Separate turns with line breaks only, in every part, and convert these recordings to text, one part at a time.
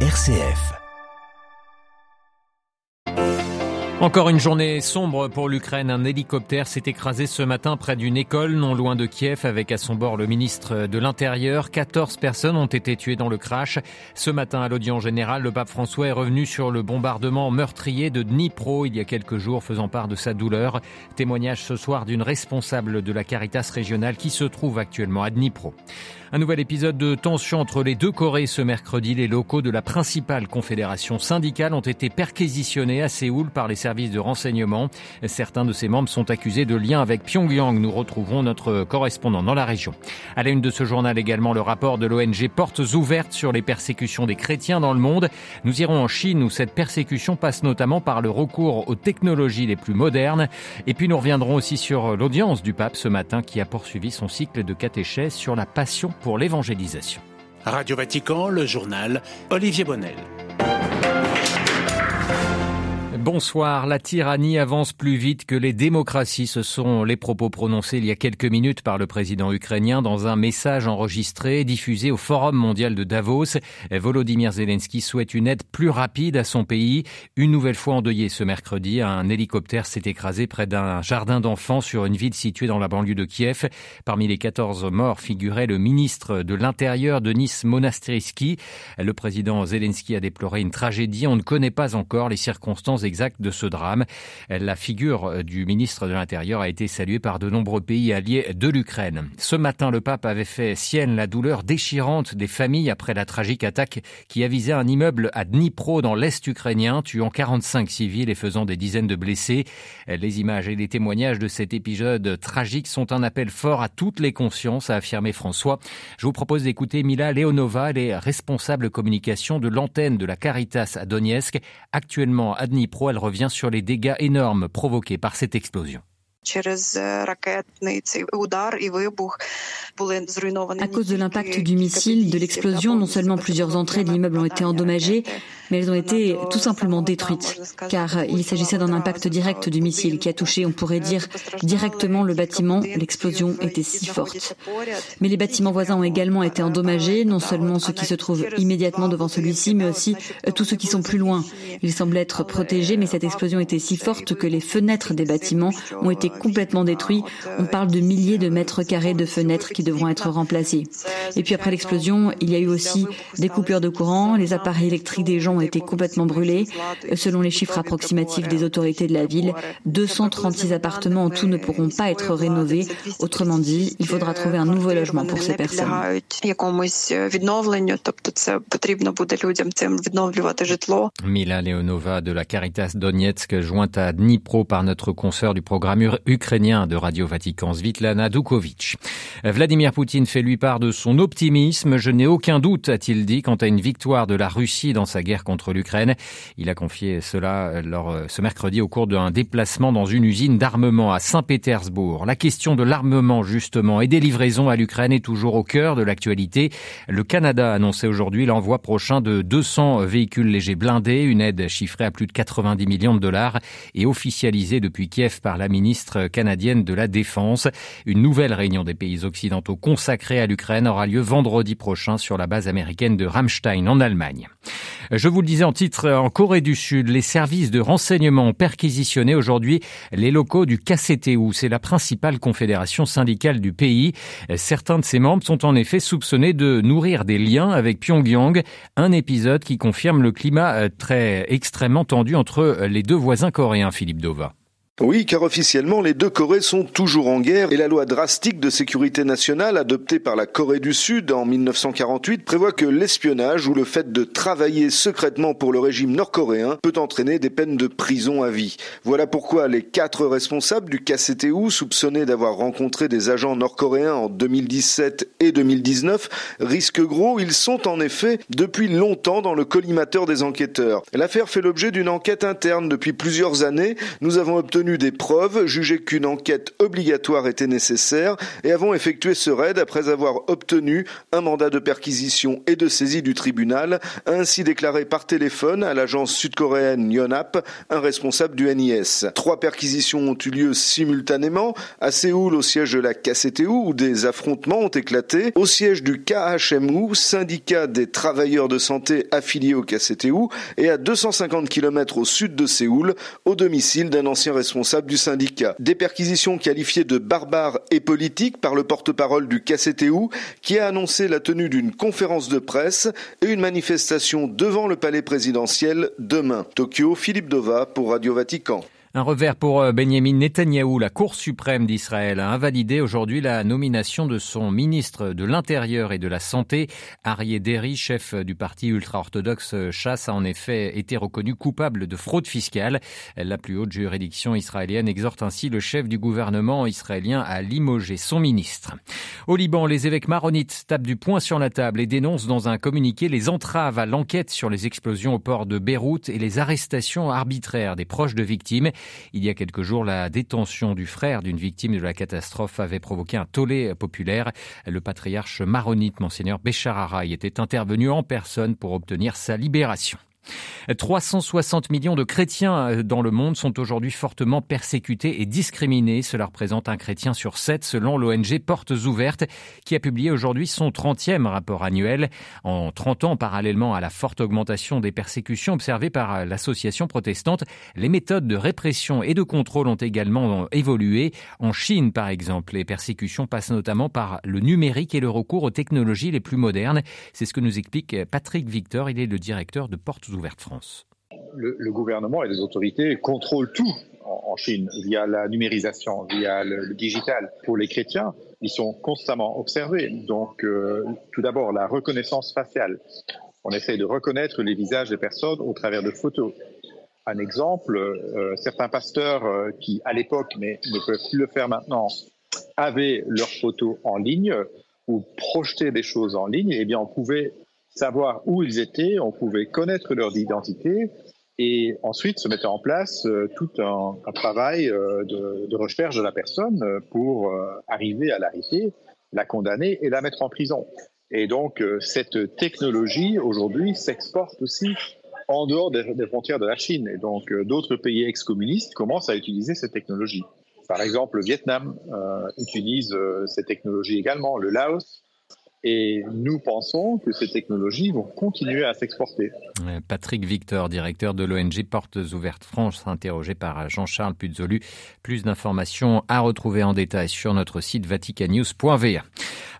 RCF. Encore une journée sombre pour l'Ukraine. Un hélicoptère s'est écrasé ce matin près d'une école non loin de Kiev avec à son bord le ministre de l'Intérieur. 14 personnes ont été tuées dans le crash. Ce matin à l'audience générale, le pape François est revenu sur le bombardement meurtrier de Dnipro il y a quelques jours faisant part de sa douleur. Témoignage ce soir d'une responsable de la Caritas régionale qui se trouve actuellement à Dnipro. Un nouvel épisode de tension entre les deux Corées ce mercredi. Les locaux de la principale confédération syndicale ont été perquisitionnés à Séoul par les services de renseignement. Certains de ses membres sont accusés de lien avec Pyongyang. Nous retrouverons notre correspondant dans la région. À la une de ce journal également, le rapport de l'ONG Portes ouvertes sur les persécutions des chrétiens dans le monde. Nous irons en Chine où cette persécution passe notamment par le recours aux technologies les plus modernes. Et puis nous reviendrons aussi sur l'audience du pape ce matin qui a poursuivi son cycle de catéchèse sur la passion pour l'évangélisation.
Radio Vatican, le journal Olivier Bonnel.
Bonsoir. La tyrannie avance plus vite que les démocraties. Ce sont les propos prononcés il y a quelques minutes par le président ukrainien dans un message enregistré diffusé au Forum mondial de Davos. Volodymyr Zelensky souhaite une aide plus rapide à son pays. Une nouvelle fois endeuillé ce mercredi, un hélicoptère s'est écrasé près d'un jardin d'enfants sur une ville située dans la banlieue de Kiev. Parmi les 14 morts figurait le ministre de l'Intérieur, Denis Monastiriski. Le président Zelensky a déploré une tragédie. On ne connaît pas encore les circonstances exactes de ce drame. La figure du ministre de l'Intérieur a été saluée par de nombreux pays alliés de l'Ukraine. Ce matin, le pape avait fait sienne la douleur déchirante des familles après la tragique attaque qui a visé un immeuble à Dnipro dans l'est ukrainien, tuant 45 civils et faisant des dizaines de blessés. Les images et les témoignages de cet épisode tragique sont un appel fort à toutes les consciences, a affirmé François. Je vous propose d'écouter Mila Leonova, elle est responsable communication de l'antenne de la Caritas à Donetsk, actuellement à Dnipro elle revient sur les dégâts énormes provoqués par cette explosion.
À cause de l'impact du missile, de l'explosion, non seulement plusieurs entrées de l'immeuble ont été endommagées, mais elles ont été tout simplement détruites, car il s'agissait d'un impact direct du missile qui a touché, on pourrait dire, directement le bâtiment. L'explosion était si forte. Mais les bâtiments voisins ont également été endommagés, non seulement ceux qui se trouvent immédiatement devant celui-ci, mais aussi tous ceux qui sont plus loin. Ils semblent être protégés, mais cette explosion était si forte que les fenêtres des bâtiments ont été complètement détruits. On parle de milliers de mètres carrés de fenêtres qui devront être remplacées. Et puis après l'explosion, il y a eu aussi des coupures de courant, les appareils électriques des gens ont été complètement brûlés. Selon les chiffres approximatifs des autorités de la ville, 236 appartements en tout ne pourront pas être rénovés. Autrement dit, il faudra trouver un nouveau logement pour ces personnes.
Mila Leonova de la Caritas Donetsk, jointe à Dnipro par notre consoeur du programme ukrainien de Radio Vatican, Svitlana Dukovic. Vladimir Poutine fait lui part de son optimisme. Je n'ai aucun doute, a-t-il dit, quant à une victoire de la Russie dans sa guerre contre l'Ukraine. Il a confié cela lors, euh, ce mercredi au cours d'un déplacement dans une usine d'armement à Saint-Pétersbourg. La question de l'armement, justement, et des livraisons à l'Ukraine est toujours au cœur de l'actualité. Le Canada a annoncé aujourd'hui l'envoi prochain de 200 véhicules légers blindés, une aide chiffrée à plus de 90 millions de dollars et officialisée depuis Kiev par la ministre canadienne de la Défense. Une nouvelle réunion des pays occidentaux consacrée à l'Ukraine aura lieu vendredi prochain sur la base américaine de Ramstein en Allemagne. Je vous le disais en titre, en Corée du Sud, les services de renseignement ont perquisitionné aujourd'hui les locaux du KCTU. C'est la principale confédération syndicale du pays. Certains de ses membres sont en effet soupçonnés de nourrir des liens avec Pyongyang, un épisode qui confirme le climat euh, très extrêmement tendu entre les deux voisins coréens, Philippe Dova.
Oui, car officiellement, les deux Corées sont toujours en guerre et la loi drastique de sécurité nationale adoptée par la Corée du Sud en 1948 prévoit que l'espionnage ou le fait de travailler secrètement pour le régime nord-coréen peut entraîner des peines de prison à vie. Voilà pourquoi les quatre responsables du KCTU soupçonnés d'avoir rencontré des agents nord-coréens en 2017 et 2019 risquent gros. Ils sont en effet depuis longtemps dans le collimateur des enquêteurs. L'affaire fait l'objet d'une enquête interne depuis plusieurs années. Nous avons obtenu des preuves, jugé qu'une enquête obligatoire était nécessaire et avons effectué ce raid après avoir obtenu un mandat de perquisition et de saisie du tribunal, ainsi déclaré par téléphone à l'agence sud-coréenne Yonhap, un responsable du NIS. Trois perquisitions ont eu lieu simultanément à Séoul au siège de la KCTU où des affrontements ont éclaté, au siège du KHMU, syndicat des travailleurs de santé affiliés au KCTU, et à 250 km au sud de Séoul, au domicile d'un ancien responsable du syndicat. Des perquisitions qualifiées de barbares et politiques par le porte-parole du KCTU qui a annoncé la tenue d'une conférence de presse et une manifestation devant le palais présidentiel demain. Tokyo, Philippe Dova pour Radio Vatican.
Un revers pour euh, Benjamin Netanyahou. La Cour suprême d'Israël a invalidé aujourd'hui la nomination de son ministre de l'Intérieur et de la Santé. Arié Deri, chef du parti ultra-orthodoxe Chasse, a en effet été reconnu coupable de fraude fiscale. La plus haute juridiction israélienne exhorte ainsi le chef du gouvernement israélien à limoger son ministre. Au Liban, les évêques maronites tapent du poing sur la table et dénoncent dans un communiqué les entraves à l'enquête sur les explosions au port de Beyrouth et les arrestations arbitraires des proches de victimes. Il y a quelques jours, la détention du frère d'une victime de la catastrophe avait provoqué un tollé populaire. Le patriarche maronite, monseigneur Béchar était intervenu en personne pour obtenir sa libération. 360 millions de chrétiens euh, dans le monde sont aujourd'hui fortement persécutés et discriminés. Cela représente un chrétien sur sept selon l'ONG Portes Ouvertes qui a publié aujourd'hui son 30e rapport annuel. En 30 ans, parallèlement à la forte augmentation des persécutions observées par l'association protestante, les méthodes de répression et de contrôle ont également évolué. En Chine, par exemple, les persécutions passent notamment par le numérique et le recours aux technologies les plus modernes. C'est ce que nous explique Patrick Victor. Il est le directeur de Portes Ouvertes France.
Le, gouvernement et les autorités contrôlent tout en, Chine via la numérisation, via le, digital. Pour les chrétiens, ils sont constamment observés. Donc, euh, tout d'abord, la reconnaissance faciale. On essaie de reconnaître les visages des personnes au travers de photos. Un exemple, euh, certains pasteurs euh, qui, à l'époque, mais ne peuvent plus le faire maintenant, avaient leurs photos en ligne ou projetaient des choses en ligne, eh bien, on pouvait savoir où ils étaient, on pouvait connaître leur identité et ensuite se mettre en place euh, tout un, travail euh, de, recherche de la personne euh, pour arriver à l'arrêter, la condamner et la mettre en prison. Et donc cette technologie aujourd'hui s'exporte aussi en dehors des, des, frontières de la Chine. Et donc d'autres pays ex-communistes commencent à utiliser cette technologie. Par exemple, le Vietnam utilise cette technologie également, le Laos, et nous pensons que ces technologies vont continuer à s'exporter.
Patrick Victor, directeur de l'ONG Portes Ouvertes France, interrogé par Jean-Charles Puzolu. Plus d'informations à retrouver en détail sur notre site vaticanews.va.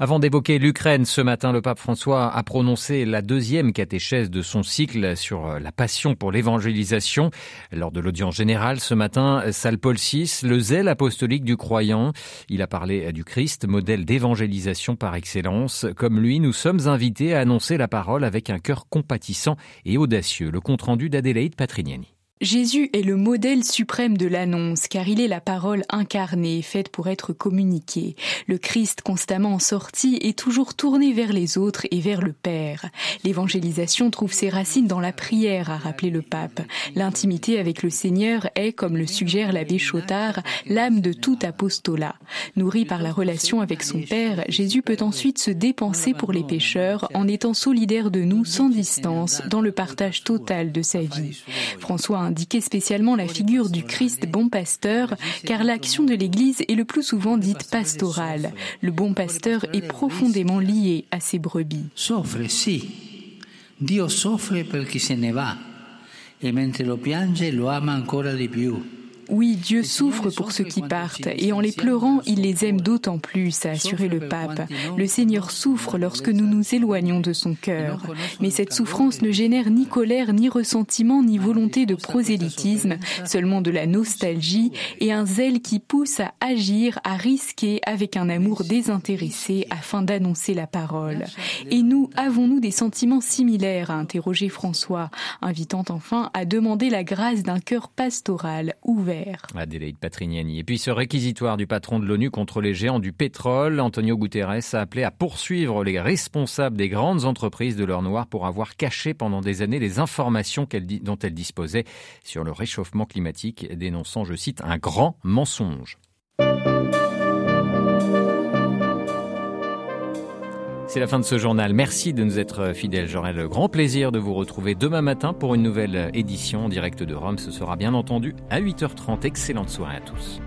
Avant d'évoquer l'Ukraine, ce matin, le pape François a prononcé la deuxième catéchèse de son cycle sur la passion pour l'évangélisation. Lors de l'audience générale ce matin, salle Paul VI, le zèle apostolique du croyant. Il a parlé du Christ, modèle d'évangélisation par excellence. Comme lui, nous sommes invités à annoncer la parole avec un cœur compatissant et audacieux. Le compte-rendu d'Adélaïde Patrignani.
Jésus est le modèle suprême de l'annonce, car il est la parole incarnée, faite pour être communiquée. Le Christ constamment en sortie est toujours tourné vers les autres et vers le Père. L'évangélisation trouve ses racines dans la prière, a rappelé le pape. L'intimité avec le Seigneur est, comme le suggère l'abbé Chotard, l'âme de tout apostolat. Nourri par la relation avec son Père, Jésus peut ensuite se dépenser pour les pécheurs en étant solidaire de nous sans distance dans le partage total de sa vie. François indiqué spécialement la figure du Christ bon pasteur, car l'action de l'Église est le plus souvent dite pastorale. Le bon pasteur est profondément lié à ses brebis. Soffre, si. Dio soffre per chi se ne va, e mentre lo piange lo ama ancora di più. Oui, Dieu souffre pour ceux qui partent, et en les pleurant, il les aime d'autant plus, a assuré le pape. Le Seigneur souffre lorsque nous nous éloignons de son cœur. Mais cette souffrance ne génère ni colère, ni ressentiment, ni volonté de prosélytisme, seulement de la nostalgie et un zèle qui pousse à agir, à risquer avec un amour désintéressé afin d'annoncer la parole. Et nous, avons-nous des sentiments similaires, a interrogé François, invitant enfin à demander la grâce d'un cœur pastoral ouvert vert.
Adélaïde Patrignani. Et puis ce réquisitoire du patron de l'ONU contre les géants du pétrole, Antonio Guterres a appelé à poursuivre les responsables des grandes entreprises de l'or noir pour avoir caché pendant des années les informations dont elles disposaient sur le réchauffement climatique, dénonçant, je cite, un grand mensonge. C'est la fin de ce journal. Merci de nous être fidèles. J'aurai le grand plaisir de vous retrouver demain matin pour une nouvelle édition en direct de Rome. Ce sera bien entendu à 8h30. Excellente soirée à tous.